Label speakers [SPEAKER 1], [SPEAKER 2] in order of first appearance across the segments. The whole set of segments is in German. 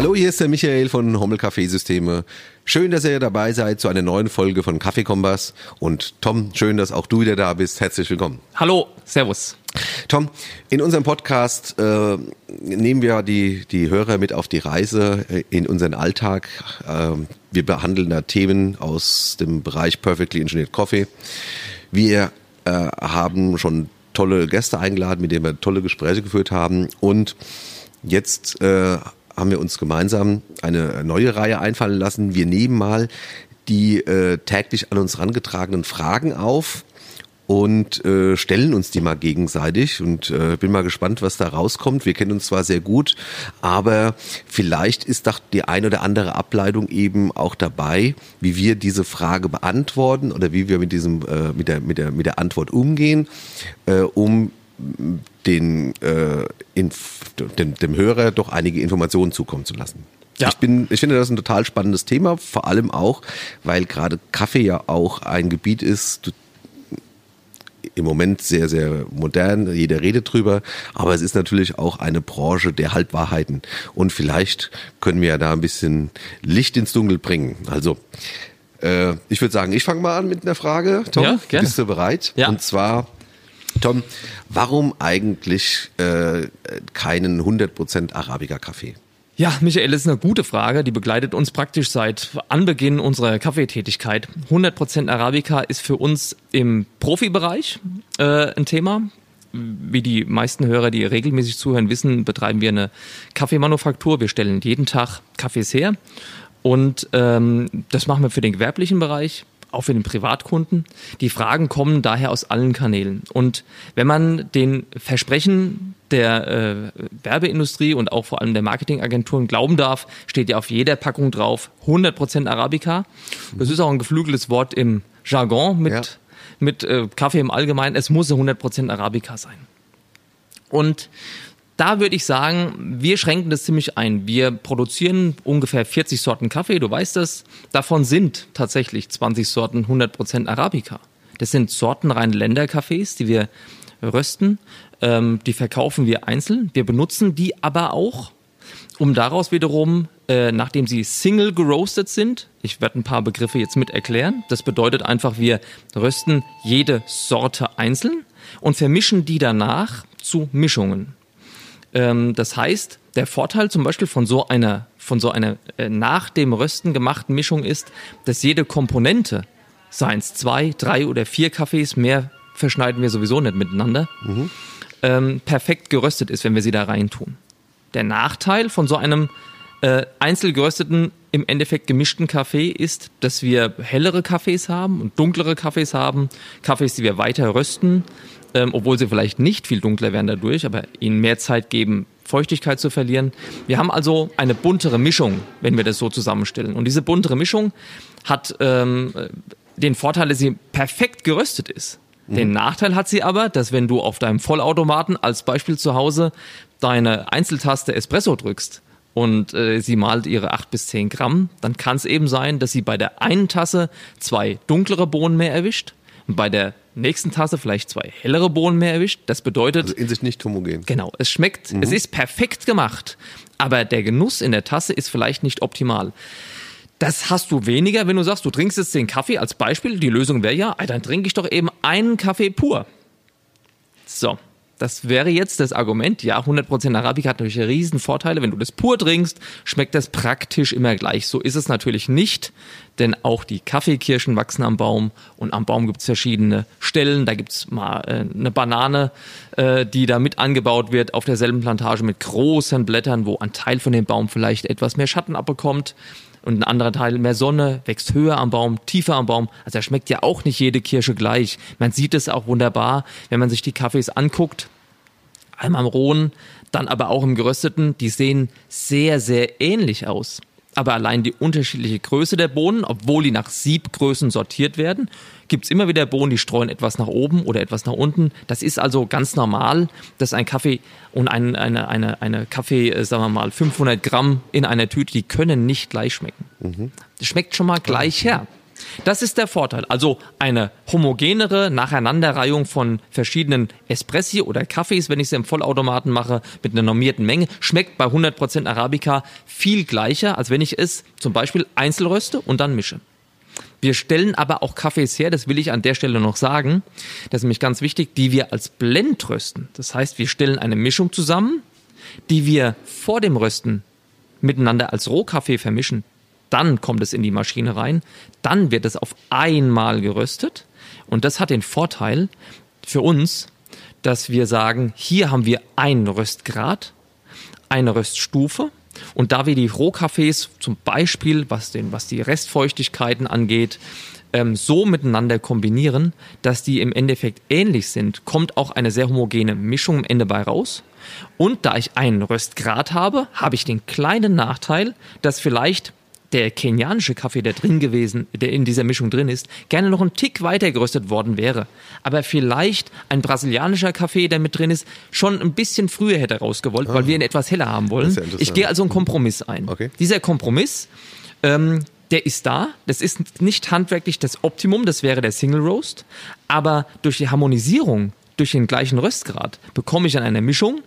[SPEAKER 1] Hallo, hier ist der Michael von Hommel Kaffeesysteme. Schön, dass ihr dabei seid zu einer neuen Folge von Kaffeekompass. Und Tom, schön, dass auch du wieder da bist. Herzlich willkommen.
[SPEAKER 2] Hallo, Servus.
[SPEAKER 1] Tom, in unserem Podcast äh, nehmen wir die, die Hörer mit auf die Reise äh, in unseren Alltag. Äh, wir behandeln da Themen aus dem Bereich Perfectly Engineered Coffee. Wir äh, haben schon tolle Gäste eingeladen, mit denen wir tolle Gespräche geführt haben. Und jetzt äh, haben wir uns gemeinsam eine neue Reihe einfallen lassen. Wir nehmen mal die äh, täglich an uns herangetragenen Fragen auf und äh, stellen uns die mal gegenseitig und äh, bin mal gespannt, was da rauskommt. Wir kennen uns zwar sehr gut, aber vielleicht ist doch die ein oder andere Ableitung eben auch dabei, wie wir diese Frage beantworten oder wie wir mit diesem äh, mit der mit der mit der Antwort umgehen, äh, um den, äh, dem, dem Hörer doch einige Informationen zukommen zu lassen. Ja. Ich, bin, ich finde das ein total spannendes Thema, vor allem auch, weil gerade Kaffee ja auch ein Gebiet ist, im Moment sehr, sehr modern, jeder redet drüber, aber es ist natürlich auch eine Branche der Halbwahrheiten und vielleicht können wir ja da ein bisschen Licht ins Dunkel bringen. Also, äh, ich würde sagen, ich fange mal an mit einer Frage. Tom, ja, gerne. bist du bereit?
[SPEAKER 2] Ja.
[SPEAKER 1] Und zwar, Tom, warum eigentlich äh, keinen 100% Arabica-Kaffee?
[SPEAKER 2] Ja, Michael, das ist eine gute Frage. Die begleitet uns praktisch seit Anbeginn unserer Kaffeetätigkeit. 100% Arabica ist für uns im Profibereich äh, ein Thema. Wie die meisten Hörer, die regelmäßig zuhören, wissen, betreiben wir eine Kaffeemanufaktur. Wir stellen jeden Tag Kaffees her. Und ähm, das machen wir für den gewerblichen Bereich auch für den Privatkunden. Die Fragen kommen daher aus allen Kanälen. Und wenn man den Versprechen der äh, Werbeindustrie und auch vor allem der Marketingagenturen glauben darf, steht ja auf jeder Packung drauf 100% Arabica. Das ist auch ein geflügeltes Wort im Jargon mit, ja. mit äh, Kaffee im Allgemeinen. Es muss 100% Arabica sein. Und da würde ich sagen, wir schränken das ziemlich ein. Wir produzieren ungefähr 40 Sorten Kaffee, du weißt das. Davon sind tatsächlich 20 Sorten 100% Arabica. Das sind sortenreine Länderkaffees, die wir rösten. Ähm, die verkaufen wir einzeln. Wir benutzen die aber auch, um daraus wiederum, äh, nachdem sie single geroastet sind, ich werde ein paar Begriffe jetzt mit erklären. Das bedeutet einfach, wir rösten jede Sorte einzeln und vermischen die danach zu Mischungen. Ähm, das heißt, der Vorteil zum Beispiel von so einer, von so einer äh, nach dem Rösten gemachten Mischung ist, dass jede Komponente, seien es zwei, drei oder vier Kaffees, mehr verschneiden wir sowieso nicht miteinander, mhm. ähm, perfekt geröstet ist, wenn wir sie da reintun. Der Nachteil von so einem äh, einzeln gerösteten, im Endeffekt gemischten Kaffee ist, dass wir hellere Kaffees haben und dunklere Kaffees haben, Kaffees, die wir weiter rösten, ähm, obwohl sie vielleicht nicht viel dunkler werden dadurch, aber ihnen mehr Zeit geben, Feuchtigkeit zu verlieren. Wir haben also eine buntere Mischung, wenn wir das so zusammenstellen. Und diese buntere Mischung hat ähm, den Vorteil, dass sie perfekt geröstet ist. Mhm. Den Nachteil hat sie aber, dass wenn du auf deinem Vollautomaten als Beispiel zu Hause deine Einzeltaste Espresso drückst, und äh, sie malt ihre acht bis zehn Gramm, dann kann es eben sein, dass sie bei der einen Tasse zwei dunklere Bohnen mehr erwischt und bei der nächsten Tasse vielleicht zwei hellere Bohnen mehr erwischt. Das bedeutet.
[SPEAKER 1] Also in sich nicht homogen.
[SPEAKER 2] Genau. Es schmeckt, mhm. es ist perfekt gemacht. Aber der Genuss in der Tasse ist vielleicht nicht optimal. Das hast du weniger, wenn du sagst, du trinkst jetzt den Kaffee als Beispiel. Die Lösung wäre ja, dann trinke ich doch eben einen Kaffee pur. So. Das wäre jetzt das Argument. Ja, 100% Arabica hat natürlich riesen Vorteile. Wenn du das pur trinkst, schmeckt das praktisch immer gleich. So ist es natürlich nicht, denn auch die Kaffeekirschen wachsen am Baum und am Baum gibt es verschiedene Stellen. Da gibt es mal äh, eine Banane, äh, die da mit angebaut wird auf derselben Plantage mit großen Blättern, wo ein Teil von dem Baum vielleicht etwas mehr Schatten abbekommt und ein anderer Teil mehr Sonne, wächst höher am Baum, tiefer am Baum. Also da schmeckt ja auch nicht jede Kirsche gleich. Man sieht es auch wunderbar, wenn man sich die Kaffees anguckt. Einmal am rohen, dann aber auch im gerösteten. Die sehen sehr, sehr ähnlich aus. Aber allein die unterschiedliche Größe der Bohnen, obwohl die nach Siebgrößen sortiert werden, gibt es immer wieder Bohnen, die streuen etwas nach oben oder etwas nach unten. Das ist also ganz normal, dass ein Kaffee und ein, eine, eine, eine Kaffee, äh, sagen wir mal, 500 Gramm in einer Tüte, die können nicht gleich schmecken. Mhm. Schmeckt schon mal gleich her. Das ist der Vorteil. Also eine homogenere Nacheinanderreihung von verschiedenen Espressi oder Kaffees, wenn ich sie im Vollautomaten mache, mit einer normierten Menge, schmeckt bei 100% Arabica viel gleicher, als wenn ich es zum Beispiel einzelröste und dann mische. Wir stellen aber auch Kaffees her, das will ich an der Stelle noch sagen, das ist nämlich ganz wichtig, die wir als Blend rösten. Das heißt, wir stellen eine Mischung zusammen, die wir vor dem Rösten miteinander als Rohkaffee vermischen. Dann kommt es in die Maschine rein, dann wird es auf einmal geröstet. Und das hat den Vorteil für uns, dass wir sagen, hier haben wir einen Röstgrad, eine Röststufe und da wir die Rohkaffees zum Beispiel, was, den, was die Restfeuchtigkeiten angeht, ähm, so miteinander kombinieren, dass die im Endeffekt ähnlich sind, kommt auch eine sehr homogene Mischung am Ende bei raus. Und da ich einen Röstgrad habe, habe ich den kleinen Nachteil, dass vielleicht der kenianische Kaffee, der drin gewesen, der in dieser Mischung drin ist, gerne noch einen Tick weiter geröstet worden wäre. Aber vielleicht ein brasilianischer Kaffee, der mit drin ist, schon ein bisschen früher hätte rausgewollt, ah. weil wir ihn etwas heller haben wollen. Ja ich gehe also einen Kompromiss ein. Okay. Dieser Kompromiss, ähm, der ist da. Das ist nicht handwerklich das Optimum, das wäre der Single Roast. Aber durch die Harmonisierung, durch den gleichen Röstgrad, bekomme ich an einer Mischung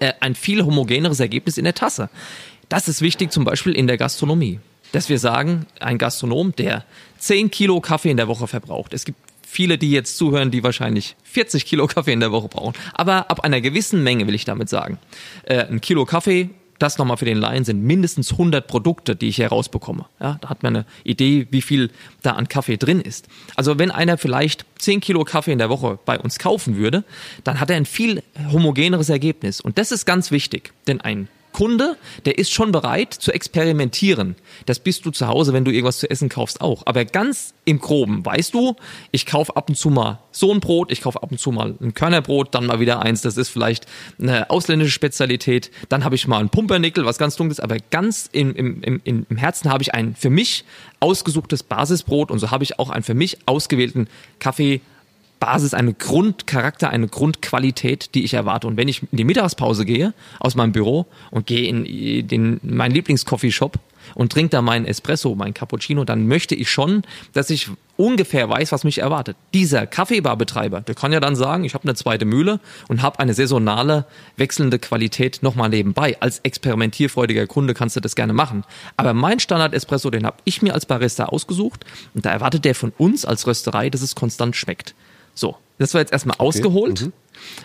[SPEAKER 2] äh, ein viel homogeneres Ergebnis in der Tasse. Das ist wichtig zum Beispiel in der Gastronomie. Dass wir sagen, ein Gastronom, der 10 Kilo Kaffee in der Woche verbraucht. Es gibt viele, die jetzt zuhören, die wahrscheinlich 40 Kilo Kaffee in der Woche brauchen. Aber ab einer gewissen Menge will ich damit sagen. Äh, ein Kilo Kaffee, das nochmal für den Laien sind mindestens 100 Produkte, die ich herausbekomme. Ja, da hat man eine Idee, wie viel da an Kaffee drin ist. Also wenn einer vielleicht 10 Kilo Kaffee in der Woche bei uns kaufen würde, dann hat er ein viel homogeneres Ergebnis. Und das ist ganz wichtig, denn ein Kunde, der ist schon bereit zu experimentieren. Das bist du zu Hause, wenn du irgendwas zu essen kaufst, auch. Aber ganz im Groben, weißt du, ich kaufe ab und zu mal so ein Brot, ich kaufe ab und zu mal ein Körnerbrot, dann mal wieder eins, das ist vielleicht eine ausländische Spezialität. Dann habe ich mal ein Pumpernickel, was ganz dunkles, aber ganz im, im, im, im Herzen habe ich ein für mich ausgesuchtes Basisbrot und so habe ich auch einen für mich ausgewählten Kaffee Basis, eine Grundcharakter, eine Grundqualität, die ich erwarte. Und wenn ich in die Mittagspause gehe aus meinem Büro und gehe in den, meinen Lieblingscoffeeshop und trinke da meinen Espresso, meinen Cappuccino, dann möchte ich schon, dass ich ungefähr weiß, was mich erwartet. Dieser Kaffeebarbetreiber, der kann ja dann sagen, ich habe eine zweite Mühle und habe eine saisonale, wechselnde Qualität nochmal nebenbei. Als experimentierfreudiger Kunde kannst du das gerne machen. Aber mein Standard-Espresso, den habe ich mir als Barista ausgesucht und da erwartet der von uns als Rösterei, dass es konstant schmeckt. So, das war jetzt erstmal okay. ausgeholt. Mhm.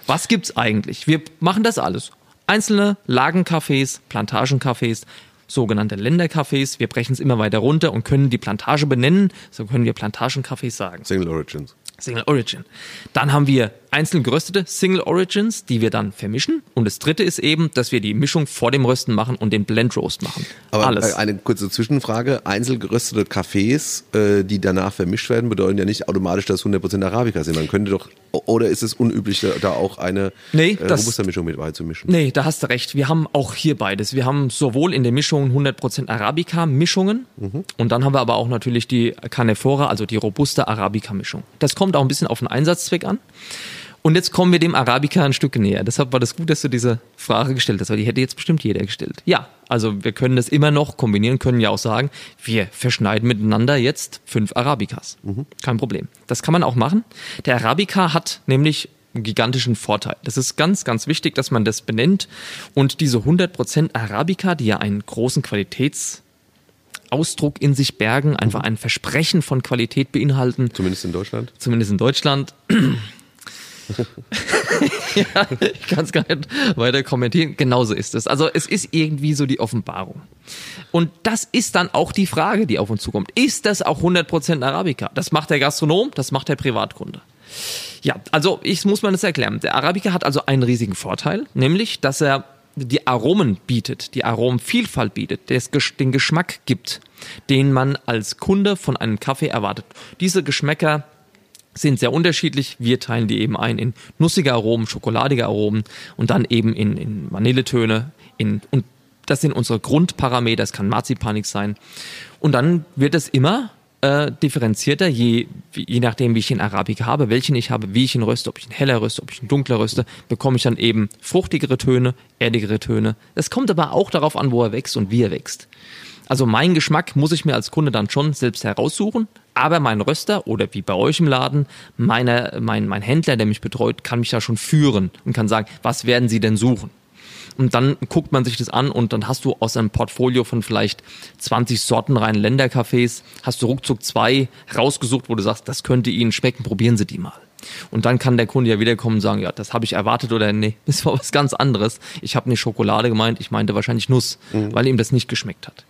[SPEAKER 2] Was gibt's eigentlich? Wir machen das alles. Einzelne Lagencafés, Plantagencafés, sogenannte Ländercafés. Wir brechen es immer weiter runter und können die Plantage benennen. So können wir Plantagencafés sagen.
[SPEAKER 1] Single Origins.
[SPEAKER 2] Single Origin. Dann haben wir einzeln geröstete Single Origins, die wir dann vermischen. Und das dritte ist eben, dass wir die Mischung vor dem Rösten machen und den Blend Roast machen.
[SPEAKER 1] Aber Alles. eine kurze Zwischenfrage. Einzeln geröstete Kaffees, äh, die danach vermischt werden, bedeuten ja nicht automatisch, dass 100% Arabica sind. Man könnte doch, oder ist es unüblich, da auch eine
[SPEAKER 2] nee, äh,
[SPEAKER 1] Robusta-Mischung mit beizumischen?
[SPEAKER 2] Nee, da hast du recht. Wir haben auch hier beides. Wir haben sowohl in der Mischung 100% Arabica-Mischungen mhm. und dann haben wir aber auch natürlich die Canefora, also die Robusta Arabica-Mischung. Das kommt auch ein bisschen auf den Einsatzzweck an. Und jetzt kommen wir dem Arabica ein Stück näher. Deshalb war das gut, dass du diese Frage gestellt hast, weil die hätte jetzt bestimmt jeder gestellt. Ja, also wir können das immer noch kombinieren, können ja auch sagen, wir verschneiden miteinander jetzt fünf Arabicas. Mhm. Kein Problem. Das kann man auch machen. Der Arabica hat nämlich einen gigantischen Vorteil. Das ist ganz, ganz wichtig, dass man das benennt. Und diese 100% Arabica, die ja einen großen Qualitäts Ausdruck in sich bergen, einfach mhm. ein Versprechen von Qualität beinhalten.
[SPEAKER 1] Zumindest in Deutschland.
[SPEAKER 2] Zumindest in Deutschland. ja, ich kann es gar nicht weiter kommentieren. Genauso ist es. Also es ist irgendwie so die Offenbarung. Und das ist dann auch die Frage, die auf uns zukommt. Ist das auch 100% Arabica? Das macht der Gastronom, das macht der Privatkunde. Ja, also ich muss mal das erklären. Der Arabica hat also einen riesigen Vorteil, nämlich, dass er die Aromen bietet, die Aromenvielfalt bietet, den Geschmack gibt, den man als Kunde von einem Kaffee erwartet. Diese Geschmäcker sind sehr unterschiedlich. Wir teilen die eben ein in nussige Aromen, schokoladige Aromen und dann eben in, in Vanilletöne. In, und das sind unsere Grundparameter. Das kann Marzipanik sein. Und dann wird es immer äh, differenzierter, je, je nachdem, wie ich den Arabica habe, welchen ich habe, wie ich ihn röste, ob ich ihn heller röste, ob ich ihn dunkler röste, bekomme ich dann eben fruchtigere Töne, erdigere Töne. Es kommt aber auch darauf an, wo er wächst und wie er wächst. Also mein Geschmack muss ich mir als Kunde dann schon selbst heraussuchen, aber mein Röster oder wie bei euch im Laden, meine, mein, mein Händler, der mich betreut, kann mich da schon führen und kann sagen, was werden Sie denn suchen? Und dann guckt man sich das an und dann hast du aus einem Portfolio von vielleicht 20 sortenreinen Ländercafés, hast du ruckzuck zwei rausgesucht, wo du sagst, das könnte Ihnen schmecken, probieren Sie die mal. Und dann kann der Kunde ja wiederkommen und sagen, ja, das habe ich erwartet oder nee, das war was ganz anderes. Ich habe nicht Schokolade gemeint, ich meinte wahrscheinlich Nuss, mhm. weil ihm das nicht geschmeckt hat.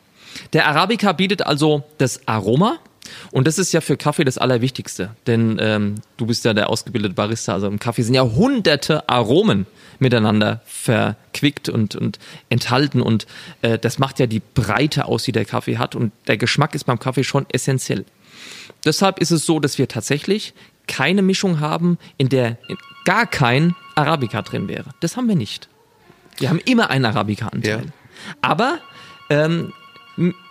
[SPEAKER 2] Der Arabica bietet also das Aroma, und das ist ja für Kaffee das Allerwichtigste, denn ähm, du bist ja der ausgebildete Barista. Also im Kaffee sind ja hunderte Aromen miteinander verquickt und, und enthalten und äh, das macht ja die Breite aus, die der Kaffee hat und der Geschmack ist beim Kaffee schon essentiell. Deshalb ist es so, dass wir tatsächlich keine Mischung haben, in der gar kein Arabica drin wäre. Das haben wir nicht. Wir haben immer einen Arabica-Anteil. Ja. Aber ähm,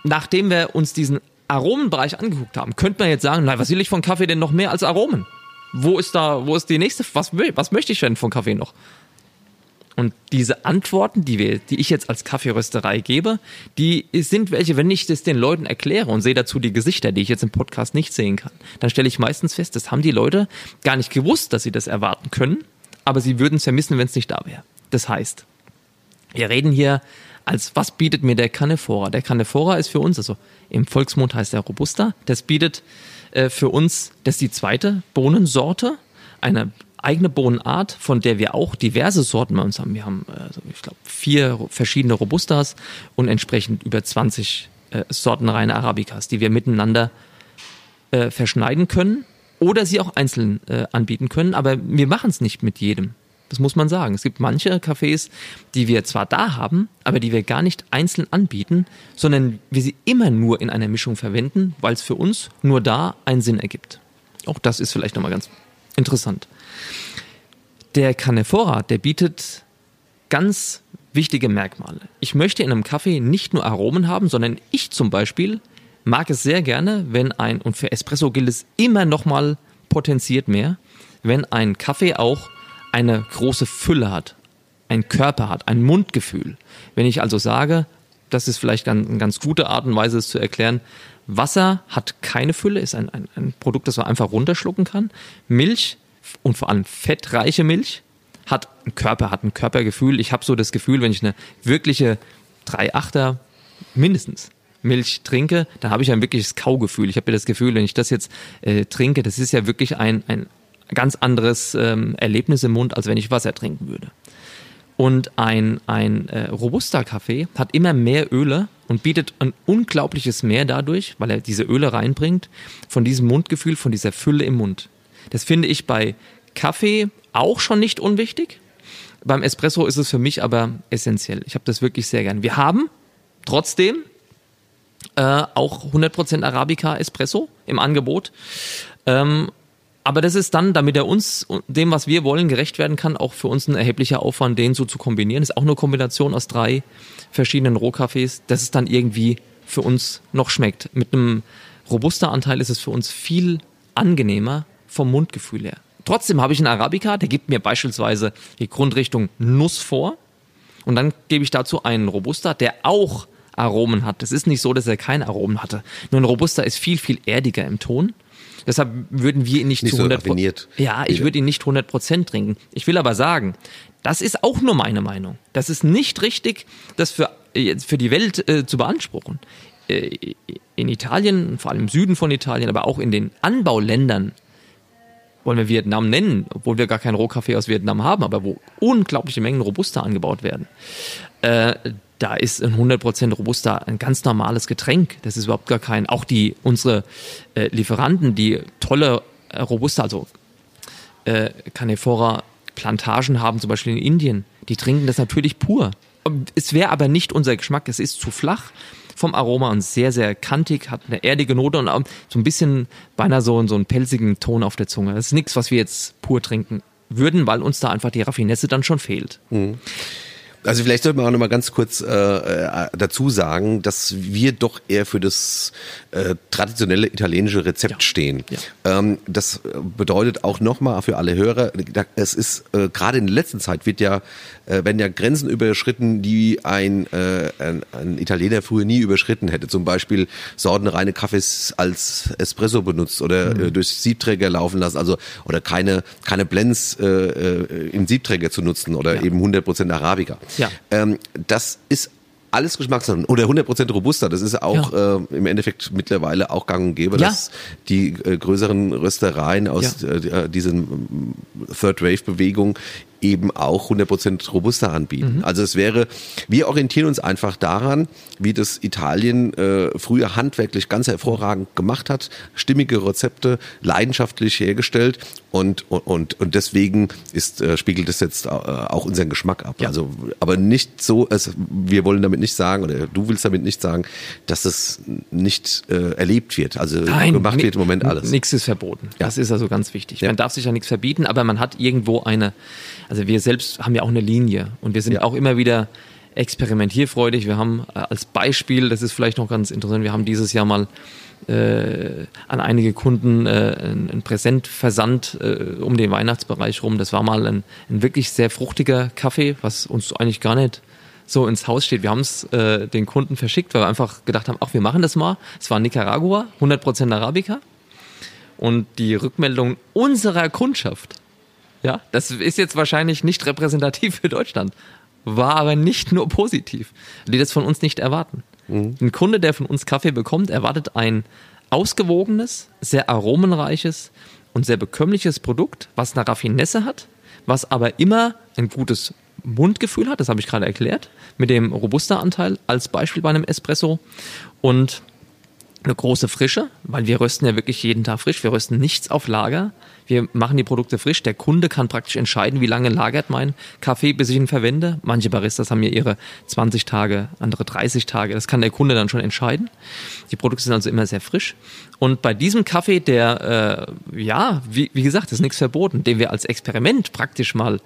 [SPEAKER 2] nachdem wir uns diesen Aromenbereich angeguckt haben, könnte man jetzt sagen, na, was will ich von Kaffee denn noch mehr als Aromen? Wo ist da, wo ist die nächste, was, was möchte ich denn von Kaffee noch? Und diese Antworten, die, wir, die ich jetzt als Kaffeerösterei gebe, die sind welche, wenn ich das den Leuten erkläre und sehe dazu die Gesichter, die ich jetzt im Podcast nicht sehen kann, dann stelle ich meistens fest, das haben die Leute gar nicht gewusst, dass sie das erwarten können, aber sie würden es vermissen, wenn es nicht da wäre. Das heißt, wir reden hier als was bietet mir der Canefora? Der Canefora ist für uns, also im Volksmund heißt der Robusta, das bietet äh, für uns, das ist die zweite Bohnensorte, eine eigene Bohnenart, von der wir auch diverse Sorten bei uns haben. Wir haben, also ich glaube, vier verschiedene Robustas und entsprechend über 20 äh, sortenreine Arabicas, die wir miteinander äh, verschneiden können oder sie auch einzeln äh, anbieten können. Aber wir machen es nicht mit jedem. Das muss man sagen. Es gibt manche Cafés, die wir zwar da haben, aber die wir gar nicht einzeln anbieten, sondern wir sie immer nur in einer Mischung verwenden, weil es für uns nur da einen Sinn ergibt. Auch das ist vielleicht nochmal ganz interessant. Der Canefora, der bietet ganz wichtige Merkmale. Ich möchte in einem Kaffee nicht nur Aromen haben, sondern ich zum Beispiel mag es sehr gerne, wenn ein, und für Espresso gilt es immer nochmal potenziert mehr, wenn ein Kaffee auch eine große Fülle hat, ein Körper hat, ein Mundgefühl. Wenn ich also sage, das ist vielleicht eine ganz gute Art und Weise, es zu erklären, Wasser hat keine Fülle, ist ein, ein, ein Produkt, das man einfach runterschlucken kann. Milch und vor allem fettreiche Milch hat einen Körper, hat ein Körpergefühl. Ich habe so das Gefühl, wenn ich eine wirkliche 3,8er mindestens Milch trinke, dann habe ich ein wirkliches Kaugefühl. Ich habe ja das Gefühl, wenn ich das jetzt äh, trinke, das ist ja wirklich ein, ein, ganz anderes ähm, Erlebnis im Mund, als wenn ich Wasser trinken würde. Und ein, ein äh, robuster Kaffee hat immer mehr Öle und bietet ein unglaubliches Mehr dadurch, weil er diese Öle reinbringt, von diesem Mundgefühl, von dieser Fülle im Mund. Das finde ich bei Kaffee auch schon nicht unwichtig. Beim Espresso ist es für mich aber essentiell. Ich habe das wirklich sehr gern. Wir haben trotzdem äh, auch 100% Arabica Espresso im Angebot. Ähm, aber das ist dann, damit er uns, dem, was wir wollen, gerecht werden kann, auch für uns ein erheblicher Aufwand, den so zu kombinieren. Das ist auch eine Kombination aus drei verschiedenen Rohkaffees, dass es dann irgendwie für uns noch schmeckt. Mit einem robuster Anteil ist es für uns viel angenehmer vom Mundgefühl her. Trotzdem habe ich einen Arabica, der gibt mir beispielsweise die Grundrichtung Nuss vor. Und dann gebe ich dazu einen Robusta, der auch Aromen hat. Es ist nicht so, dass er keine Aromen hatte. Nur ein Robusta ist viel, viel erdiger im Ton. Deshalb würden wir ihn nicht, nicht zu 100 so Ja, ich würde ihn nicht 100 Prozent trinken. Ich will aber sagen, das ist auch nur meine Meinung. Das ist nicht richtig, das für, für die Welt äh, zu beanspruchen. Äh, in Italien, vor allem im Süden von Italien, aber auch in den Anbauländern, wollen wir Vietnam nennen, obwohl wir gar keinen Rohkaffee aus Vietnam haben, aber wo unglaubliche Mengen Robusta angebaut werden. Äh, da ist ein 100% Robusta ein ganz normales Getränk. Das ist überhaupt gar kein, auch die, unsere äh, Lieferanten, die tolle äh, Robusta, also äh, Canefora Plantagen haben, zum Beispiel in Indien, die trinken das natürlich pur. Es wäre aber nicht unser Geschmack, es ist zu flach vom Aroma und sehr, sehr kantig, hat eine erdige Note und so ein bisschen beinahe so, so einen pelzigen Ton auf der Zunge. Das ist nichts, was wir jetzt pur trinken würden, weil uns da einfach die Raffinesse dann schon fehlt. Mhm.
[SPEAKER 1] Also vielleicht sollte man auch noch mal ganz kurz äh, äh, dazu sagen, dass wir doch eher für das äh, traditionelle italienische Rezept ja. stehen. Ja. Ähm, das bedeutet auch noch mal für alle Hörer, es ist äh, gerade in der letzten Zeit wird ja äh, werden ja Grenzen überschritten, die ein, äh, ein, ein Italiener früher nie überschritten hätte. Zum Beispiel sortenreine Kaffees als Espresso benutzt oder mhm. äh, durch Siebträger laufen lassen, also oder keine keine Blends äh, äh, im Siebträger zu nutzen oder ja. eben 100% Arabica. Ja. Ähm, das ist alles Geschmackssachen oder 100% robuster. Das ist auch ja. äh, im Endeffekt mittlerweile auch gang und gäbe, ja. dass die äh, größeren Röstereien aus ja. äh, diesen Third Wave Bewegung eben auch 100% robuster anbieten. Mhm. Also es wäre, wir orientieren uns einfach daran, wie das Italien äh, früher handwerklich ganz hervorragend gemacht hat, stimmige Rezepte, leidenschaftlich hergestellt und und und deswegen ist äh, spiegelt es jetzt äh, auch unseren Geschmack ab. Ja. Also aber nicht so, es, wir wollen damit nicht sagen oder du willst damit nicht sagen, dass es nicht äh, erlebt wird. Also
[SPEAKER 2] Nein, gemacht wird im Moment alles. Nichts ist verboten. Ja. Das ist also ganz wichtig. Ja. Man darf sich ja nichts verbieten, aber man hat irgendwo eine also wir selbst haben ja auch eine Linie und wir sind ja. auch immer wieder experimentierfreudig. Wir haben äh, als Beispiel, das ist vielleicht noch ganz interessant, wir haben dieses Jahr mal äh, an einige Kunden äh, ein Präsentversand äh, um den Weihnachtsbereich rum. Das war mal ein, ein, wirklich sehr fruchtiger Kaffee, was uns eigentlich gar nicht so ins Haus steht. Wir haben es äh, den Kunden verschickt, weil wir einfach gedacht haben, ach, wir machen das mal. Es war Nicaragua, 100% Arabica. Und die Rückmeldung unserer Kundschaft ja, das ist jetzt wahrscheinlich nicht repräsentativ für Deutschland, war aber nicht nur positiv, die das von uns nicht erwarten. Mhm. Ein Kunde, der von uns Kaffee bekommt, erwartet ein ausgewogenes, sehr aromenreiches und sehr bekömmliches Produkt, was eine Raffinesse hat, was aber immer ein gutes Mundgefühl hat, das habe ich gerade erklärt, mit dem Robusta-Anteil als Beispiel bei einem Espresso und eine große Frische, weil wir rösten ja wirklich jeden Tag frisch. Wir rösten nichts auf Lager. Wir machen die Produkte frisch. Der Kunde kann praktisch entscheiden, wie lange lagert mein Kaffee, bis ich ihn verwende. Manche Baristas haben ja ihre 20 Tage, andere 30 Tage. Das kann der Kunde dann schon entscheiden. Die Produkte sind also immer sehr frisch. Und bei diesem Kaffee, der, äh, ja, wie, wie gesagt, ist nichts verboten, den wir als Experiment praktisch mal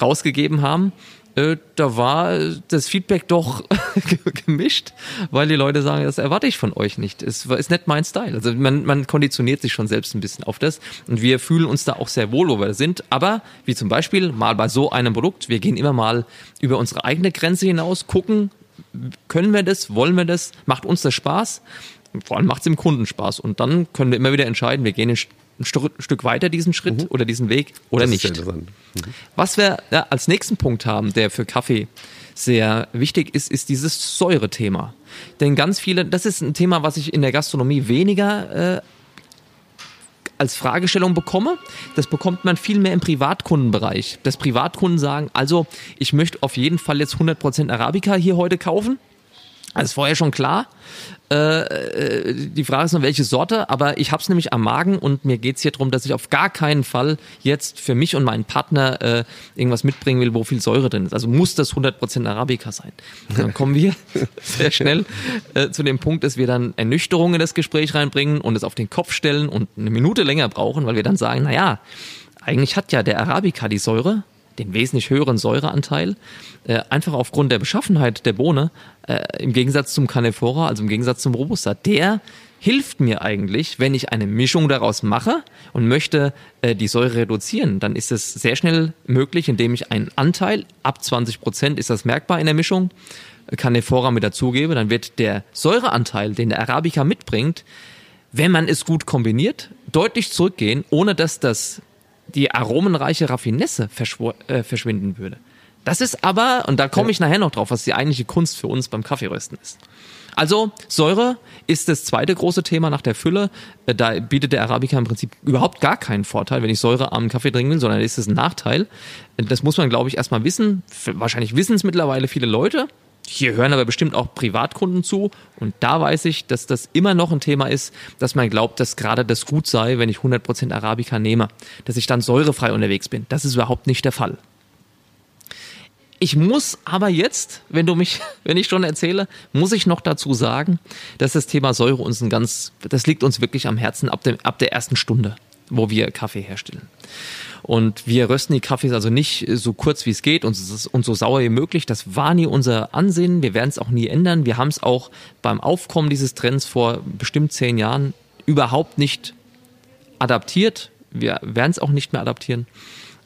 [SPEAKER 2] rausgegeben haben, äh, da war das Feedback doch gemischt, weil die Leute sagen, das erwarte ich von euch nicht. Es ist nicht mein Style. Also man, man konditioniert sich schon selbst ein bisschen auf das und wir fühlen uns da auch sehr wohl, wo wir sind. Aber wie zum Beispiel mal bei so einem Produkt, wir gehen immer mal über unsere eigene Grenze hinaus, gucken, können wir das, wollen wir das, macht uns das Spaß? Vor allem macht es dem Kunden Spaß. Und dann können wir immer wieder entscheiden, wir gehen in ein Stück weiter diesen Schritt mhm. oder diesen Weg oder das nicht. Mhm. Was wir ja, als nächsten Punkt haben, der für Kaffee sehr wichtig ist, ist dieses Säure-Thema. Denn ganz viele, das ist ein Thema, was ich in der Gastronomie weniger äh, als Fragestellung bekomme. Das bekommt man viel mehr im Privatkundenbereich. Dass Privatkunden sagen, also ich möchte auf jeden Fall jetzt 100% Arabica hier heute kaufen. Das ist vorher schon klar. Äh, äh, die Frage ist nur, welche Sorte, aber ich habe es nämlich am Magen und mir geht es hier darum, dass ich auf gar keinen Fall jetzt für mich und meinen Partner äh, irgendwas mitbringen will, wo viel Säure drin ist. Also muss das 100% Arabica sein. Dann kommen wir sehr schnell äh, zu dem Punkt, dass wir dann Ernüchterung in das Gespräch reinbringen und es auf den Kopf stellen und eine Minute länger brauchen, weil wir dann sagen, naja, eigentlich hat ja der Arabica die Säure, den wesentlich höheren Säureanteil, äh, einfach aufgrund der Beschaffenheit der Bohne, äh, im Gegensatz zum Canefora, also im Gegensatz zum Robusta, der hilft mir eigentlich, wenn ich eine Mischung daraus mache und möchte äh, die Säure reduzieren, dann ist es sehr schnell möglich, indem ich einen Anteil, ab 20 Prozent ist das merkbar in der Mischung, Canefora mit dazugebe, dann wird der Säureanteil, den der Arabica mitbringt, wenn man es gut kombiniert, deutlich zurückgehen, ohne dass das die aromenreiche Raffinesse äh, verschwinden würde. Das ist aber, und da komme ich nachher noch drauf, was die eigentliche Kunst für uns beim Kaffeerösten ist. Also Säure ist das zweite große Thema nach der Fülle. Äh, da bietet der Arabica im Prinzip überhaupt gar keinen Vorteil, wenn ich säurearmen Kaffee trinken will, sondern ist es ein Nachteil. Das muss man, glaube ich, erstmal wissen. Wahrscheinlich wissen es mittlerweile viele Leute. Hier hören aber bestimmt auch Privatkunden zu. Und da weiß ich, dass das immer noch ein Thema ist, dass man glaubt, dass gerade das gut sei, wenn ich 100% Arabica nehme. Dass ich dann säurefrei unterwegs bin. Das ist überhaupt nicht der Fall. Ich muss aber jetzt, wenn du mich, wenn ich schon erzähle, muss ich noch dazu sagen, dass das Thema Säure uns ein ganz, das liegt uns wirklich am Herzen ab, dem, ab der ersten Stunde. Wo wir Kaffee herstellen. Und wir rösten die Kaffees also nicht so kurz wie es geht und, und so sauer wie möglich. Das war nie unser Ansinnen. Wir werden es auch nie ändern. Wir haben es auch beim Aufkommen dieses Trends vor bestimmt zehn Jahren überhaupt nicht adaptiert. Wir werden es auch nicht mehr adaptieren.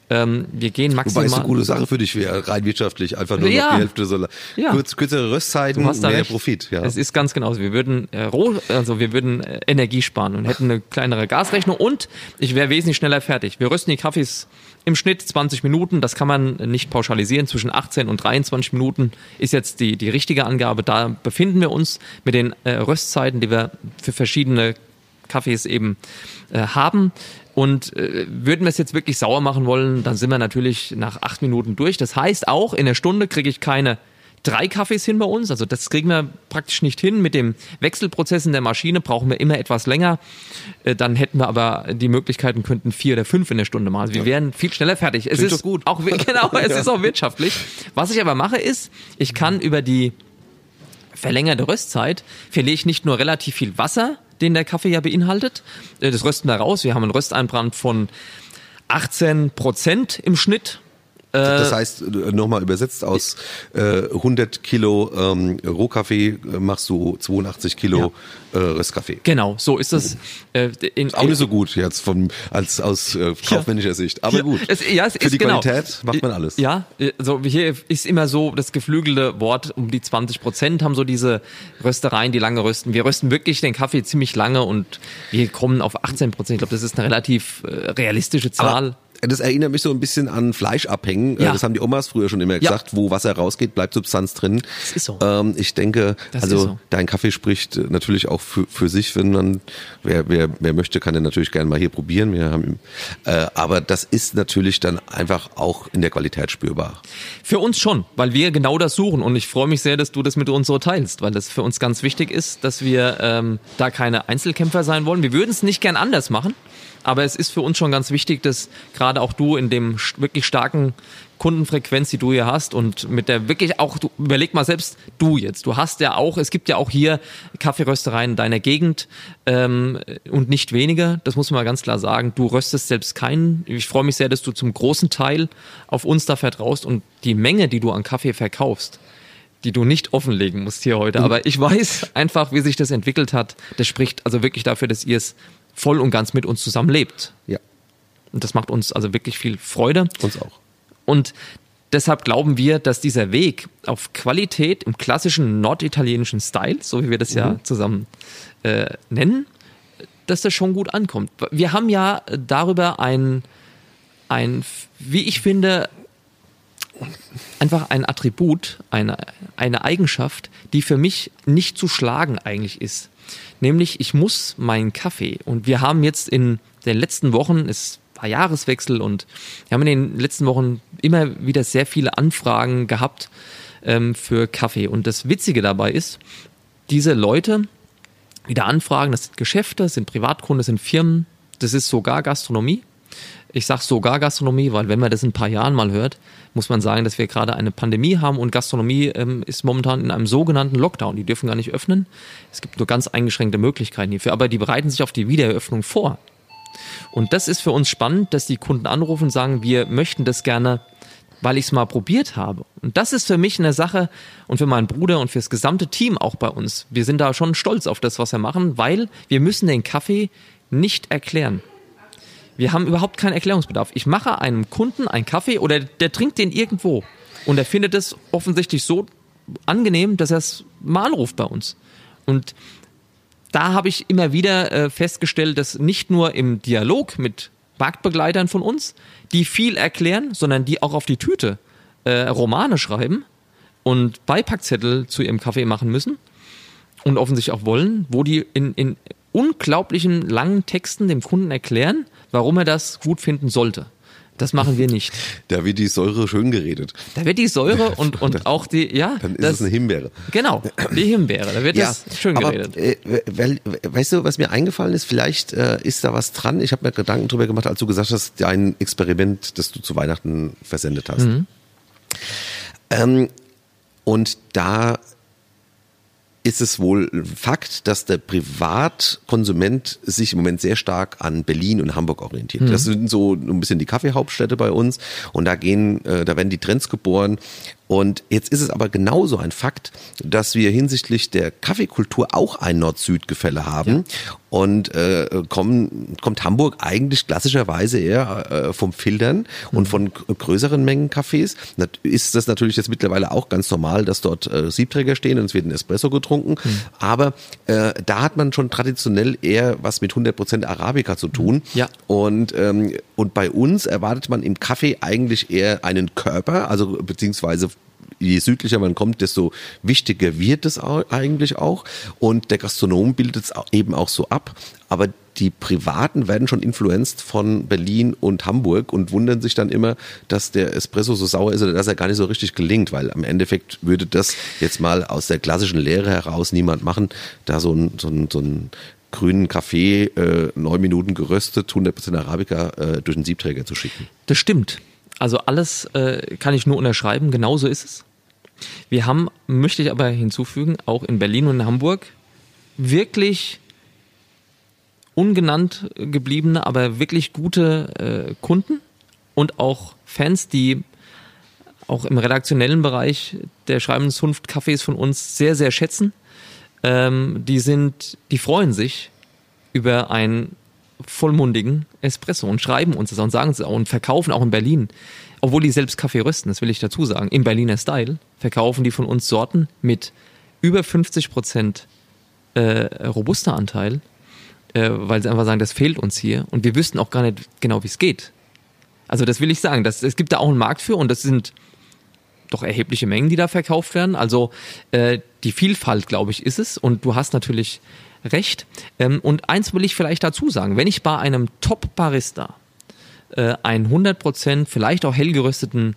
[SPEAKER 2] Ähm, wir gehen maximal.
[SPEAKER 1] Wobei es eine gute Sache für dich wäre, rein wirtschaftlich, einfach nur
[SPEAKER 2] Ja.
[SPEAKER 1] noch die Hälfte so
[SPEAKER 2] Ja.
[SPEAKER 1] Kurz, kürzere Röstzeiten, mehr
[SPEAKER 2] recht.
[SPEAKER 1] Profit. Ja.
[SPEAKER 2] Es ist ganz genau so. Wir würden äh, roh, also wir würden äh, Energie sparen und hätten eine kleinere Gasrechnung und ich wäre wesentlich schneller fertig. Wir rösten die Kaffees im Schnitt 20 Minuten. Das kann man nicht pauschalisieren. Zwischen 18 und 23 Minuten ist jetzt die, die richtige Angabe. Da befinden wir uns mit den äh, Röstzeiten, die wir für verschiedene Kaffees eben äh, haben. Und äh, würden wir es jetzt wirklich sauer machen wollen, dann sind wir natürlich nach acht Minuten durch. Das heißt auch, in der Stunde kriege ich keine drei Kaffees hin bei uns. Also das kriegen wir praktisch nicht hin. Mit dem Wechselprozess in der Maschine brauchen wir immer etwas länger. Äh, Dann hätten wir aber die Möglichkeiten, könnten vier oder fünf in der Stunde machen. Also wir wären viel schneller fertig. Es
[SPEAKER 1] Klingt
[SPEAKER 2] ist
[SPEAKER 1] gut.
[SPEAKER 2] auch genau, es
[SPEAKER 1] Ja.
[SPEAKER 2] ist auch wirtschaftlich. Was ich aber mache ist, ich kann über die verlängerte Röstzeit verliere ich nicht nur relativ viel Wasser, den der Kaffee ja beinhaltet. Äh, Das rösten wir raus. Wir haben einen Rösteinbrand von 18 Prozent im Schnitt.
[SPEAKER 1] Das heißt, äh, nochmal übersetzt aus äh, 100 Kilo ähm, Rohkaffee äh, machst du 82 Kilo äh, Röstkaffee.
[SPEAKER 2] Genau, so ist es. Äh, in,
[SPEAKER 1] Auch nicht so gut jetzt vom, als aus äh, kaufmännischer Sicht, aber
[SPEAKER 2] Ja,
[SPEAKER 1] gut.
[SPEAKER 2] Es, ja, es
[SPEAKER 1] Für
[SPEAKER 2] ist
[SPEAKER 1] die
[SPEAKER 2] genau.
[SPEAKER 1] Qualität macht man alles.
[SPEAKER 2] Ja, also hier ist immer so das geflügelte Wort, um die 20 Prozent haben so diese Röstereien, die lange rösten. Wir rösten wirklich den Kaffee ziemlich lange und wir kommen auf 18 Prozent. Ich glaube, das ist eine relativ äh, realistische Zahl.
[SPEAKER 1] Aber das erinnert mich so ein bisschen an Fleisch abhängen. Äh,
[SPEAKER 2] Ja.
[SPEAKER 1] Das haben die Omas früher schon immer
[SPEAKER 2] Ja.
[SPEAKER 1] gesagt. Wo Wasser rausgeht, bleibt Substanz drin.
[SPEAKER 2] Das ist so.
[SPEAKER 1] Ähm, ich denke,
[SPEAKER 2] Das
[SPEAKER 1] also
[SPEAKER 2] so.
[SPEAKER 1] dein Kaffee spricht natürlich auch für, für sich, wenn man, wer, wer, wer möchte, kann den natürlich gerne mal hier probieren. Wir haben, äh, aber das ist natürlich dann einfach auch in der Qualität spürbar.
[SPEAKER 2] Für uns schon, weil wir genau das suchen und ich freue mich sehr, dass du das mit uns so teilst, weil das für uns ganz wichtig ist, dass wir ähm, da keine Einzelkämpfer sein wollen. Wir würden es nicht gern anders machen, aber es ist für uns schon ganz wichtig, dass gerade auch du in dem wirklich starken Kundenfrequenz, die du hier hast und mit der wirklich auch, du, überleg mal selbst, du jetzt, du hast ja auch, es gibt ja auch hier Kaffeeröstereien in deiner Gegend ähm, und nicht weniger, das muss man ganz klar sagen. Du röstest selbst keinen. Ich freue mich sehr, dass du zum großen Teil auf uns da vertraust und die Menge, die du an Kaffee verkaufst, die du nicht offenlegen musst hier heute. Aber ich weiß einfach, wie sich das entwickelt hat. Das spricht also wirklich dafür, dass ihr es voll und ganz mit uns zusammenlebt.
[SPEAKER 1] Ja,
[SPEAKER 2] Und das macht uns also wirklich viel Freude.
[SPEAKER 1] uns auch.
[SPEAKER 2] Und deshalb glauben wir, dass dieser Weg auf Qualität im klassischen norditalienischen Style, so wie wir das ja zusammen äh, nennen, dass das schon gut ankommt. Wir haben ja darüber ein, ein wie ich finde, einfach ein Attribut, eine, eine Eigenschaft, die für mich nicht zu schlagen eigentlich ist. Nämlich, ich muss meinen Kaffee, und wir haben jetzt in den letzten Wochen, es war Jahreswechsel und wir haben in den letzten Wochen immer wieder sehr viele Anfragen gehabt ähm, für Kaffee. Und das Witzige dabei ist, diese Leute, die da anfragen, das sind Geschäfte, sind Privatkunden, das sind Firmen, das ist sogar Gastronomie. Ich sage sogar Gastronomie, weil wenn man das in ein paar Jahren mal hört, muss man sagen, dass wir gerade eine Pandemie haben und Gastronomie ähm, ist momentan in einem sogenannten Lockdown. Die dürfen gar nicht öffnen. Es gibt nur ganz eingeschränkte Möglichkeiten hierfür, aber die bereiten sich auf die Wiedereröffnung vor. Und das ist für uns spannend, dass die Kunden anrufen und sagen, wir möchten das gerne, weil ich es mal probiert habe. Und das ist für mich eine Sache und für meinen Bruder und fürs gesamte Team auch bei uns. Wir sind da schon stolz auf das, was wir machen, weil wir müssen den Kaffee nicht erklären. Wir haben überhaupt keinen Erklärungsbedarf. Ich mache einem Kunden einen Kaffee oder der trinkt den irgendwo und er findet es offensichtlich so angenehm, dass er es mal anruft bei uns. Und da habe ich immer wieder äh, festgestellt, dass nicht nur im Dialog mit Marktbegleitern von uns, die viel erklären, sondern die auch auf die Tüte äh, Romane schreiben und Beipackzettel zu ihrem Kaffee machen müssen und offensichtlich auch wollen, wo die in, in unglaublichen langen Texten dem Kunden erklären, warum er das gut finden sollte. Das machen wir nicht.
[SPEAKER 1] Da wird die Säure schön geredet.
[SPEAKER 2] Da wird die Säure und, und auch die, ja,
[SPEAKER 1] Dann ist
[SPEAKER 2] das,
[SPEAKER 1] es eine Himbeere.
[SPEAKER 2] genau, die Himbeere, da wird das schön
[SPEAKER 1] aber,
[SPEAKER 2] geredet.
[SPEAKER 1] Äh, weil, weißt du, was mir eingefallen ist? Vielleicht äh, ist da was dran. Ich habe mir Gedanken drüber gemacht, als du gesagt hast, dein Experiment, das du zu Weihnachten versendet hast.
[SPEAKER 2] Mhm.
[SPEAKER 1] Ähm, und da ist es wohl Fakt, dass der Privatkonsument sich im Moment sehr stark an Berlin und Hamburg orientiert. Mhm. Das sind so ein bisschen die Kaffeehauptstädte bei uns und da gehen, äh, da werden die Trends geboren. Und jetzt ist es aber genauso ein Fakt, dass wir hinsichtlich der Kaffeekultur auch ein Nord-Süd-Gefälle haben. Ja. Und äh, kommen, kommt Hamburg eigentlich klassischerweise eher äh, vom Filtern mhm. und von größeren Mengen Kaffees. Ist das natürlich jetzt mittlerweile auch ganz normal, dass dort äh, Siebträger stehen und es wird ein Espresso getrunken. Mhm. Aber äh, da hat man schon traditionell eher was mit 100% Arabica zu tun.
[SPEAKER 2] Ja.
[SPEAKER 1] Und, ähm, und bei uns erwartet man im Kaffee eigentlich eher einen Körper, also beziehungsweise je südlicher man kommt, desto wichtiger wird es eigentlich auch. Und der Gastronom bildet es eben auch so ab. Aber die Privaten werden schon influenced von Berlin und Hamburg und wundern sich dann immer, dass der Espresso so sauer ist oder dass er gar nicht so richtig gelingt, weil am Endeffekt würde das jetzt mal aus der klassischen Lehre heraus niemand machen, da so ein, so ein, so ein grünen Kaffee, äh, neun Minuten geröstet, 100% Arabica äh, durch den Siebträger zu schicken.
[SPEAKER 2] Das stimmt. Also alles äh, kann ich nur unterschreiben, genauso ist es. Wir haben, möchte ich aber hinzufügen, auch in Berlin und in Hamburg wirklich ungenannt gebliebene, aber wirklich gute äh, Kunden und auch Fans, die auch im redaktionellen Bereich der schreibenden Cafés von uns sehr, sehr schätzen. Ähm, die sind, die freuen sich über einen vollmundigen Espresso und schreiben uns das und sagen es auch und verkaufen auch in Berlin obwohl die selbst Kaffee rösten, das will ich dazu sagen, im Berliner Style, verkaufen die von uns Sorten mit über 50 Prozent äh, robuster Anteil, äh, weil sie einfach sagen, das fehlt uns hier und wir wüssten auch gar nicht genau, wie es geht. Also das will ich sagen, das, es gibt da auch einen Markt für und das sind doch erhebliche Mengen, die da verkauft werden. Also äh, die Vielfalt, glaube ich, ist es und du hast natürlich recht. Ähm, und eins will ich vielleicht dazu sagen, wenn ich bei einem Top-Barista äh, einen 100% vielleicht auch hellgerösteten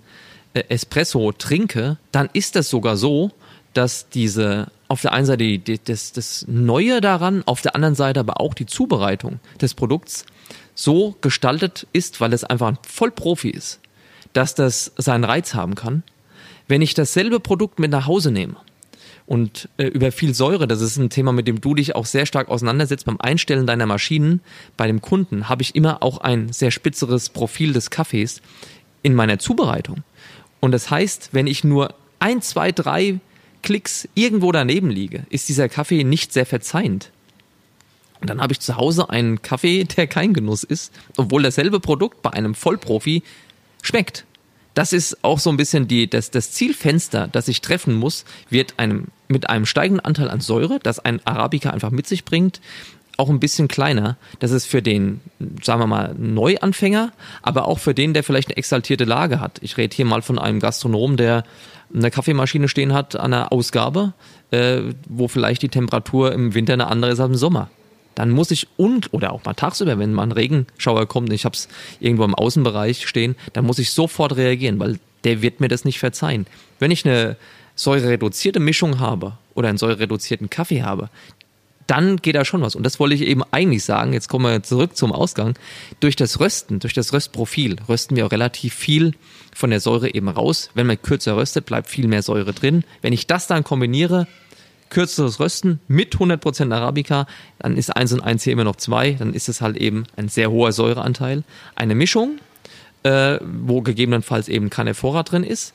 [SPEAKER 2] äh, Espresso trinke, dann ist das sogar so, dass diese auf der einen Seite die, die, das, das Neue daran, auf der anderen Seite aber auch die Zubereitung des Produkts so gestaltet ist, weil es einfach ein Vollprofi ist, dass das seinen Reiz haben kann. Wenn ich dasselbe Produkt mit nach Hause nehme und äh, über viel Säure, das ist ein Thema, mit dem du dich auch sehr stark auseinandersetzt beim Einstellen deiner Maschinen. Bei dem Kunden habe ich immer auch ein sehr spitzeres Profil des Kaffees in meiner Zubereitung. Und das heißt, wenn ich nur ein, zwei, drei Klicks irgendwo daneben liege, ist dieser Kaffee nicht sehr verzeihend. Und dann habe ich zu Hause einen Kaffee, der kein Genuss ist, obwohl dasselbe Produkt bei einem Vollprofi schmeckt das ist auch so ein bisschen die, das, das Zielfenster, das ich treffen muss, wird einem, mit einem steigenden Anteil an Säure, das ein Arabica einfach mit sich bringt, auch ein bisschen kleiner. Das ist für den, sagen wir mal, Neuanfänger, aber auch für den, der vielleicht eine exaltierte Lage hat. Ich rede hier mal von einem Gastronom, der eine Kaffeemaschine stehen hat an der Ausgabe, äh, wo vielleicht die Temperatur im Winter eine andere ist als im Sommer dann muss ich und oder auch mal tagsüber, wenn mal ein Regenschauer kommt ich habe es irgendwo im Außenbereich stehen, dann muss ich sofort reagieren, weil der wird mir das nicht verzeihen. Wenn ich eine säurereduzierte Mischung habe oder einen säurereduzierten Kaffee habe, dann geht da schon was. Und das wollte ich eben eigentlich sagen. Jetzt kommen wir zurück zum Ausgang. Durch das Rösten, durch das Röstprofil, rösten wir auch relativ viel von der Säure eben raus. Wenn man kürzer röstet, bleibt viel mehr Säure drin. Wenn ich das dann kombiniere kürzeres Rösten mit 100% Arabica, dann ist 1 und 1 hier immer noch 2, dann ist es halt eben ein sehr hoher Säureanteil. Eine Mischung, äh, wo gegebenenfalls eben keine Vorrat drin ist,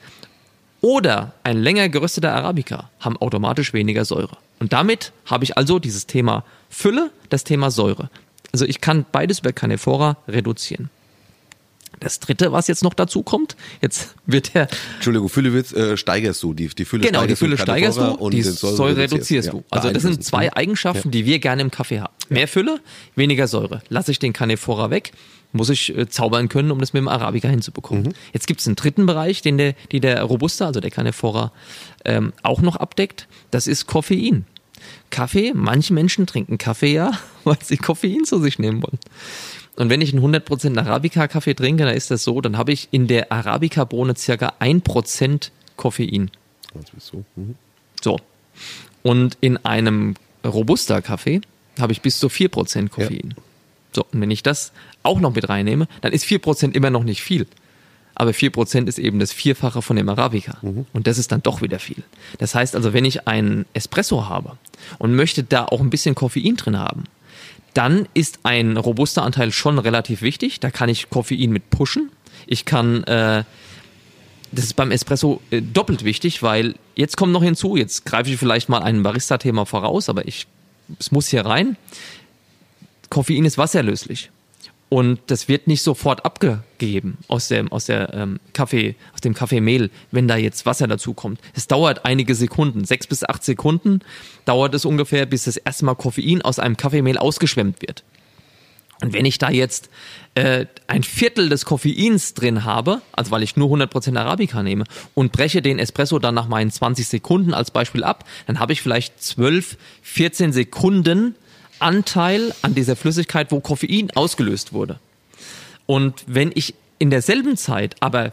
[SPEAKER 2] oder ein länger gerösteter Arabica haben automatisch weniger Säure. Und damit habe ich also dieses Thema Fülle, das Thema Säure. Also ich kann beides über Canephora reduzieren. Das dritte, was jetzt noch dazu kommt, jetzt wird der.
[SPEAKER 1] Entschuldigung, Fülle wird, äh, steigerst du, die, die Fülle
[SPEAKER 2] genau, steigerst die Fülle steigerst du und die Säure reduzierst, du. Also das sind zwei Eigenschaften, die wir gerne im Kaffee haben. Mehr Fülle, weniger Säure. Lasse ich den Canephora weg, muss ich äh, zaubern können, um das mit dem Arabica hinzubekommen. Mhm. Jetzt gibt es einen dritten Bereich, den der, die der Robusta, also der Canephora, ähm, auch noch abdeckt. Das ist Koffein. Kaffee, manche Menschen trinken Kaffee ja, weil sie Koffein zu sich nehmen wollen. Und wenn ich einen 100% Arabica-Kaffee trinke, dann ist das so, dann habe ich in der Arabica-Bohne circa 1% Koffein. So. Mhm. so. Und in einem Robusta-Kaffee habe ich bis zu 4% Koffein. Ja. So, und wenn ich das auch noch mit reinnehme, dann ist 4% immer noch nicht viel. Aber 4% ist eben das Vierfache von dem Arabica. Mhm. Und das ist dann doch wieder viel. Das heißt also, wenn ich einen Espresso habe, und möchte da auch ein bisschen Koffein drin haben, dann ist ein robuster Anteil schon relativ wichtig. Da kann ich Koffein mit pushen. Ich kann, äh, das ist beim Espresso äh, doppelt wichtig, weil jetzt kommt noch hinzu, jetzt greife ich vielleicht mal ein Barista-Thema voraus, aber ich, es muss hier rein. Koffein ist wasserlöslich. Und das wird nicht sofort abgegeben aus dem, aus der ähm, Kaffee, aus dem Kaffeemehl, wenn da jetzt Wasser dazu kommt. Es dauert einige Sekunden, sechs bis acht Sekunden dauert es ungefähr, bis das erste Mal Koffein aus einem Kaffeemehl ausgeschwemmt wird. Und wenn ich da jetzt äh, ein Viertel des Koffeins drin habe, also weil ich nur 100% Arabica nehme und breche den Espresso dann nach meinen 20 Sekunden als Beispiel ab, dann habe ich vielleicht 12, 14 Sekunden Anteil an dieser Flüssigkeit, wo Koffein ausgelöst wurde. Und wenn ich in derselben Zeit aber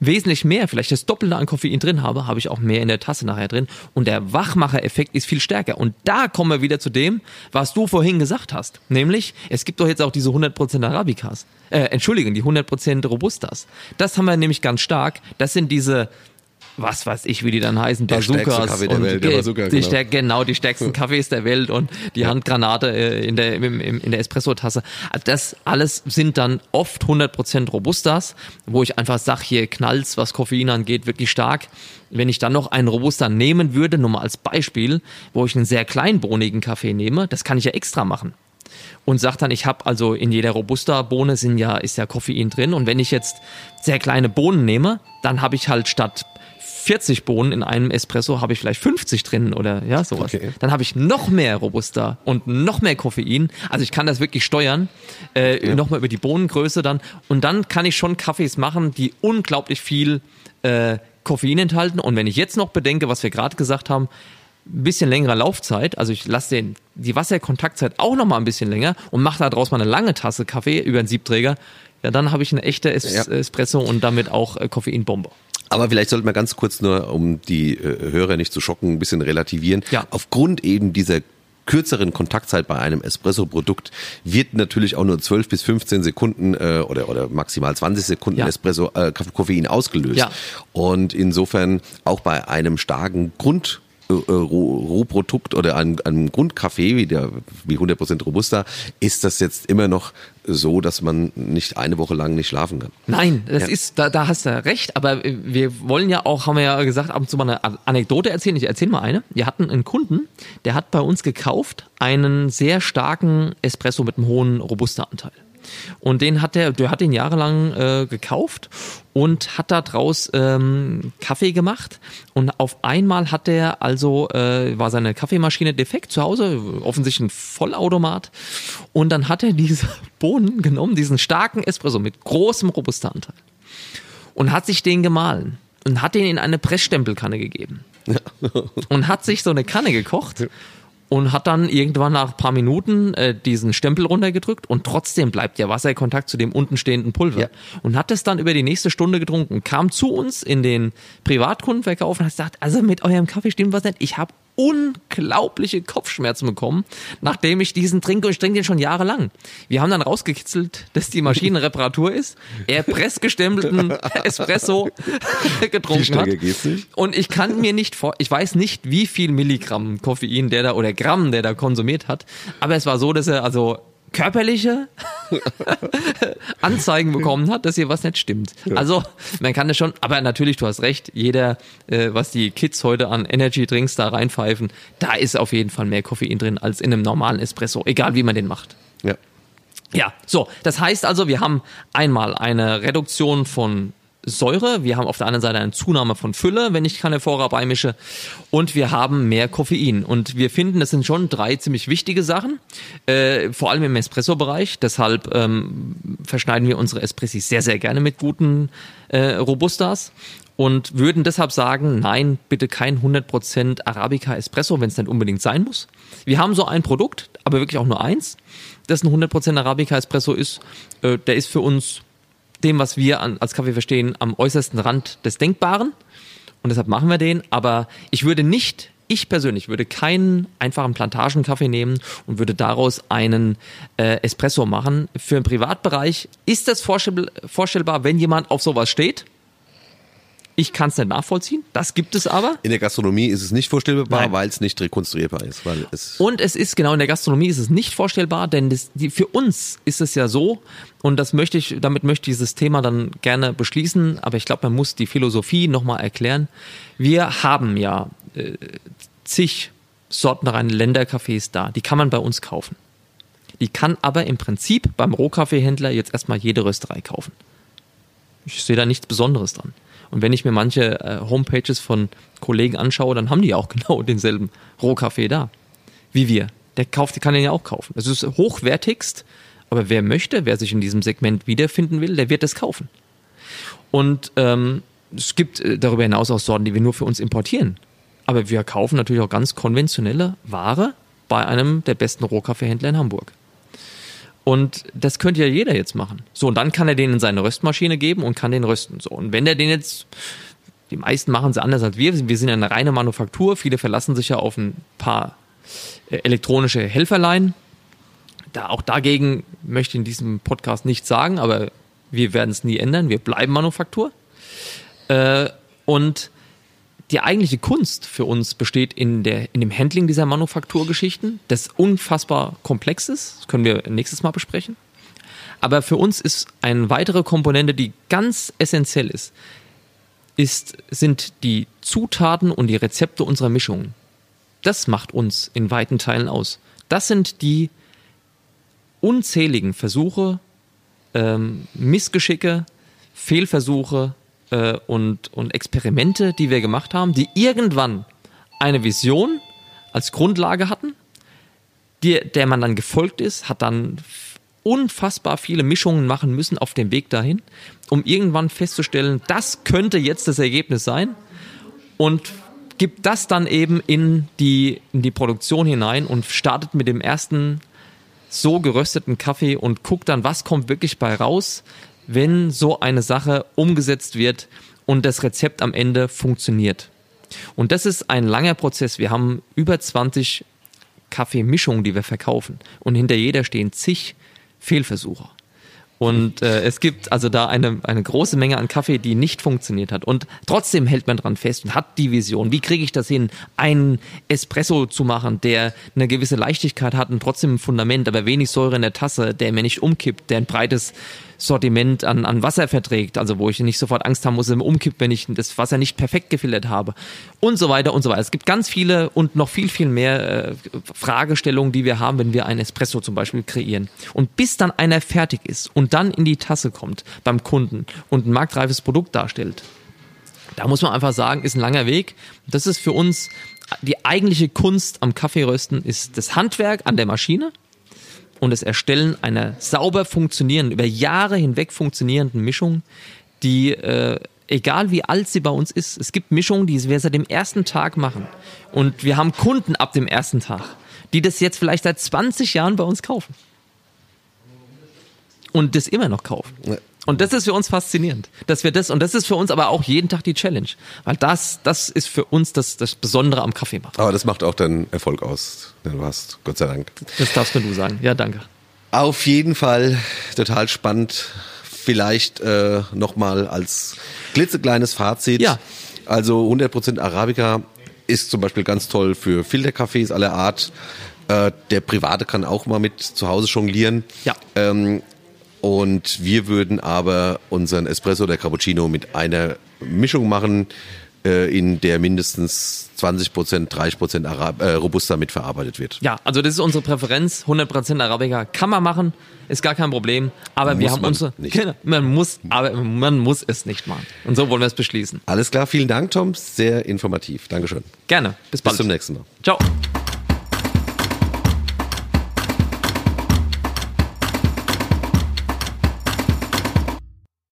[SPEAKER 2] wesentlich mehr, vielleicht das Doppelte an Koffein drin habe, habe ich auch mehr in der Tasse nachher drin. Und der Wachmacher-Effekt ist viel stärker. Und da kommen wir wieder zu dem, was du vorhin gesagt hast. Nämlich, es gibt doch jetzt auch diese 100% Arabicas. Äh, Entschuldigung, die 100% Robustas. Das haben wir nämlich ganz stark. Das sind diese was weiß ich, wie die dann heißen,
[SPEAKER 1] der
[SPEAKER 2] Bazookas
[SPEAKER 1] Kaffee der Welt, der Bazooka,
[SPEAKER 2] die
[SPEAKER 1] genau.
[SPEAKER 2] genau die stärksten Kaffees der Welt und die Handgranate äh, in der im, im, in der Espresso-Tasse. Also das alles sind dann oft 100% Robustas, wo ich einfach sage, hier knallt's, was Koffein angeht, wirklich stark. Wenn ich dann noch einen Robusta nehmen würde, nur mal als Beispiel, wo ich einen sehr kleinbohnigen Kaffee nehme, das kann ich ja extra machen und sagt dann, ich habe also in jeder Robusta-Bohne sind ja, ist ja Koffein drin und wenn ich jetzt sehr kleine Bohnen nehme, dann habe ich halt statt 40 Bohnen in einem Espresso habe ich vielleicht 50 drin oder ja, sowas.
[SPEAKER 1] Okay.
[SPEAKER 2] Dann habe ich noch mehr Robusta und noch mehr Koffein. Also ich kann das wirklich steuern, äh,
[SPEAKER 1] Ja.
[SPEAKER 2] nochmal über die Bohnengröße dann. Und dann kann ich schon Kaffees machen, die unglaublich viel äh, Koffein enthalten. Und wenn ich jetzt noch bedenke, was wir gerade gesagt haben, ein bisschen längere Laufzeit, also ich lasse den die Wasserkontaktzeit auch noch mal ein bisschen länger und mache da draus mal eine lange Tasse Kaffee über einen Siebträger, ja, dann habe ich eine echte es
[SPEAKER 1] Ja.
[SPEAKER 2] Espresso und damit auch äh, Koffeinbombe.
[SPEAKER 1] Aber vielleicht sollten wir ganz kurz nur, um die äh, Hörer nicht zu schocken, ein bisschen relativieren.
[SPEAKER 2] Ja.
[SPEAKER 1] Aufgrund eben dieser kürzeren Kontaktzeit bei einem Espresso-Produkt wird natürlich auch nur 12 bis 15 Sekunden äh, oder, oder maximal 20 Sekunden
[SPEAKER 2] Ja.
[SPEAKER 1] Espresso äh, Koffein ausgelöst.
[SPEAKER 2] Ja.
[SPEAKER 1] Und insofern auch bei einem starken Grund Rohprodukt oder einem, einem Grundkaffee wie der wie 100% Robusta ist das jetzt immer noch so, dass man nicht eine Woche lang nicht schlafen kann.
[SPEAKER 2] Nein, das
[SPEAKER 1] Ja.
[SPEAKER 2] ist, da, da hast du recht, aber äh, wir wollen ja auch, haben wir ja gesagt, ab und zu mal eine An- Anekdote erzählen. Ich erzähle mal eine. Wir hatten einen Kunden, der hat bei uns gekauft einen sehr starken Espresso mit einem hohen Robusta-Anteil. Und den hat der, der hat den jahrelang äh, gekauft und hat da draus ähm, Kaffee gemacht. Und auf einmal hat der also, äh, war seine Kaffeemaschine defekt zu Hause, offensichtlich ein Vollautomat. Und dann hat er diese Bohnen genommen, diesen starken Espresso mit großem Robusta-Anteil und hat sich den gemahlen und hat den in eine Pressstempelkanne gegeben. und hat sich so eine Kanne gekocht und hat dann irgendwann nach ein paar Minuten äh, diesen Stempel runtergedrückt und trotzdem bleibt ja Wasserkontakt zu dem unten stehenden Pulver.
[SPEAKER 1] Ja.
[SPEAKER 2] Und hat das dann über die nächste Stunde getrunken, kam zu uns in den Privatkundenverkauf und hat gesagt, also mit eurem Kaffee stimmt was nicht. Ich habe unglaubliche Kopfschmerzen bekommen, nachdem ich diesen trinke und ich trinke den schon jahrelang. Wir haben dann rausgekitzelt, dass die Maschine Reparatur ist. Er pressgestempelten Espresso getrunken hat. Und ich kann mir nicht vor, ich weiß nicht, wie viel Milligramm Koffein der da oder Gramm der da konsumiert hat, aber es war so, dass er also körperliche Anzeigen bekommen hat, dass hier was nicht stimmt. Also man kann das schon, aber natürlich, du hast recht, jeder, äh, was die Kids heute an Energy Drinks da reinpfeifen, da ist auf jeden Fall mehr Koffein drin als in einem normalen Espresso, egal wie man den macht.
[SPEAKER 1] Ja.
[SPEAKER 2] Ja, so, das heißt also, wir haben einmal eine Reduktion von Säure, wir haben auf der anderen Seite eine Zunahme von Fülle, wenn ich Canephora beimische und wir haben mehr Koffein und wir finden, das sind schon drei ziemlich wichtige Sachen, äh, vor allem im Espresso-Bereich, deshalb ähm, verschneiden wir unsere Espressis sehr, sehr gerne mit guten äh, Robustas und würden deshalb sagen, nein, bitte kein 100% Arabica Espresso, wenn es nicht unbedingt sein muss. Wir haben so ein Produkt, aber wirklich auch nur eins, das ein 100% Arabica Espresso ist. Äh, der ist für uns dem, was wir an, als Kaffee verstehen, am äußersten Rand des Denkbaren. Und deshalb machen wir den. Aber ich würde nicht, ich persönlich würde keinen einfachen Plantagenkaffee nehmen und würde daraus einen äh, Espresso machen. Für den Privatbereich ist das vorstell vorstellbar, wenn jemand auf sowas steht. Ich kann es nicht nachvollziehen. Das gibt es aber.
[SPEAKER 1] In der Gastronomie ist es nicht vorstellbar, weil es nicht rekonstruierbar ist. Weil es
[SPEAKER 2] Und es ist genau in der Gastronomie ist es nicht vorstellbar, denn das, die, für uns ist es ja so, und das möchte ich, damit möchte ich dieses Thema dann gerne beschließen, aber ich glaube, man muss die Philosophie nochmal erklären. Wir haben ja äh, zig sortenreine Ländercafés da, die kann man bei uns kaufen. Die kann aber im Prinzip beim Rohkaffeehändler jetzt erstmal jede Rösterei kaufen. Ich sehe da nichts Besonderes dran. Und wenn ich mir manche äh, Homepages von Kollegen anschaue, dann haben die auch genau denselben Rohkaffee da. Wie wir. Der kauft, kann den ja auch kaufen. Es ist hochwertigst, aber wer möchte, wer sich in diesem Segment wiederfinden will, der wird es kaufen. Und ähm, es gibt äh, darüber hinaus auch Sorten, die wir nur für uns importieren. Aber wir kaufen natürlich auch ganz konventionelle Ware bei einem der besten Rohkaffeehändler in Hamburg. Und das könnte ja jeder jetzt machen. So, und dann kann er den in seine Röstmaschine geben und kann den rösten. So, und wenn er den jetzt, die meisten machen es anders als wir. Wir sind ja eine reine Manufaktur. Viele verlassen sich ja auf ein paar äh, elektronische Helferlein. Da, auch dagegen möchte ich in diesem Podcast nichts sagen, aber wir werden es nie ändern. Wir bleiben Manufaktur. Äh, und die eigentliche Kunst für uns besteht in, der, in dem Handling dieser Manufakturgeschichten, das unfassbar komplex ist. Das können wir nächstes Mal besprechen. Aber für uns ist eine weitere Komponente, die ganz essentiell ist, ist, sind die Zutaten und die Rezepte unserer Mischungen. Das macht uns in weiten Teilen aus. Das sind die unzähligen Versuche, ähm, Missgeschicke, Fehlversuche äh, und, und Experimente, die wir gemacht haben, die irgendwann eine Vision als Grundlage hatten, die, der man dann gefolgt ist, hat dann unfassbar viele Mischungen machen müssen auf dem Weg dahin, um irgendwann festzustellen, das könnte jetzt das Ergebnis sein und gibt das dann eben in die, in die Produktion hinein und startet mit dem ersten so gerösteten Kaffee und guckt dann, was kommt wirklich bei raus, wenn so eine Sache umgesetzt wird und das Rezept am Ende funktioniert. Und das ist ein langer Prozess. Wir haben über 20 Kaffeemischungen, die wir verkaufen. Und hinter jeder stehen zig Fehlversuche. Und äh, es gibt also da eine, eine große Menge an Kaffee, die nicht funktioniert hat. Und trotzdem hält man dran fest und hat die Vision. Wie kriege ich das hin, einen Espresso zu machen, der eine gewisse Leichtigkeit hat und trotzdem ein Fundament, aber wenig Säure in der Tasse, der mir nicht umkippt, der ein breites Sortiment an, an Wasser verträgt, also wo ich nicht sofort Angst haben muss, es umkippt, wenn ich das Wasser nicht perfekt gefiltert habe und so weiter und so weiter. Es gibt ganz viele und noch viel, viel mehr äh, Fragestellungen, die wir haben, wenn wir einen Espresso zum Beispiel kreieren. Und bis dann einer fertig ist und dann in die Tasse kommt beim Kunden und ein marktreifes Produkt darstellt, da muss man einfach sagen, ist ein langer Weg. Das ist für uns die eigentliche Kunst am Kaffeerösten, ist das Handwerk an der Maschine und das Erstellen einer sauber funktionierenden, über Jahre hinweg funktionierenden Mischung, die, äh, egal wie alt sie bei uns ist, es gibt Mischungen, die wir seit dem ersten Tag machen. Und wir haben Kunden ab dem ersten Tag, die das jetzt vielleicht seit 20 Jahren bei uns kaufen. Und das immer noch kaufen. Und das ist für uns faszinierend, dass wir das, und das ist für uns aber auch jeden Tag die Challenge. Weil das, das ist für uns das, das Besondere am Kaffee machen.
[SPEAKER 1] Aber das macht auch den Erfolg aus, den du hast, Gott sei Dank.
[SPEAKER 2] Das darfst nur du sagen. Ja, danke.
[SPEAKER 1] Auf jeden Fall total spannend. Vielleicht äh, nochmal als klitzekleines Fazit.
[SPEAKER 2] Ja.
[SPEAKER 1] Also 100% Arabica ist zum Beispiel ganz toll für Filterkaffees aller Art. Äh, der Private kann auch mal mit zu Hause jonglieren.
[SPEAKER 2] Ja.
[SPEAKER 1] Ähm, und wir würden aber unseren Espresso oder Cappuccino mit einer Mischung machen, äh, in der mindestens 20%, 30% Arab äh, Robusta mitverarbeitet wird.
[SPEAKER 2] Ja, also das ist unsere Präferenz. 100% Arabica kann man machen, ist gar kein Problem. Aber wir
[SPEAKER 1] Muss
[SPEAKER 2] haben
[SPEAKER 1] man
[SPEAKER 2] unsere.
[SPEAKER 1] nicht.
[SPEAKER 2] Genau, man muss, aber man muss es nicht machen. Und so wollen wir es beschließen.
[SPEAKER 1] Alles klar, vielen Dank, Tom. Sehr informativ. Dankeschön.
[SPEAKER 2] Gerne. Bis bald.
[SPEAKER 1] Bis zum nächsten Mal.
[SPEAKER 2] Ciao.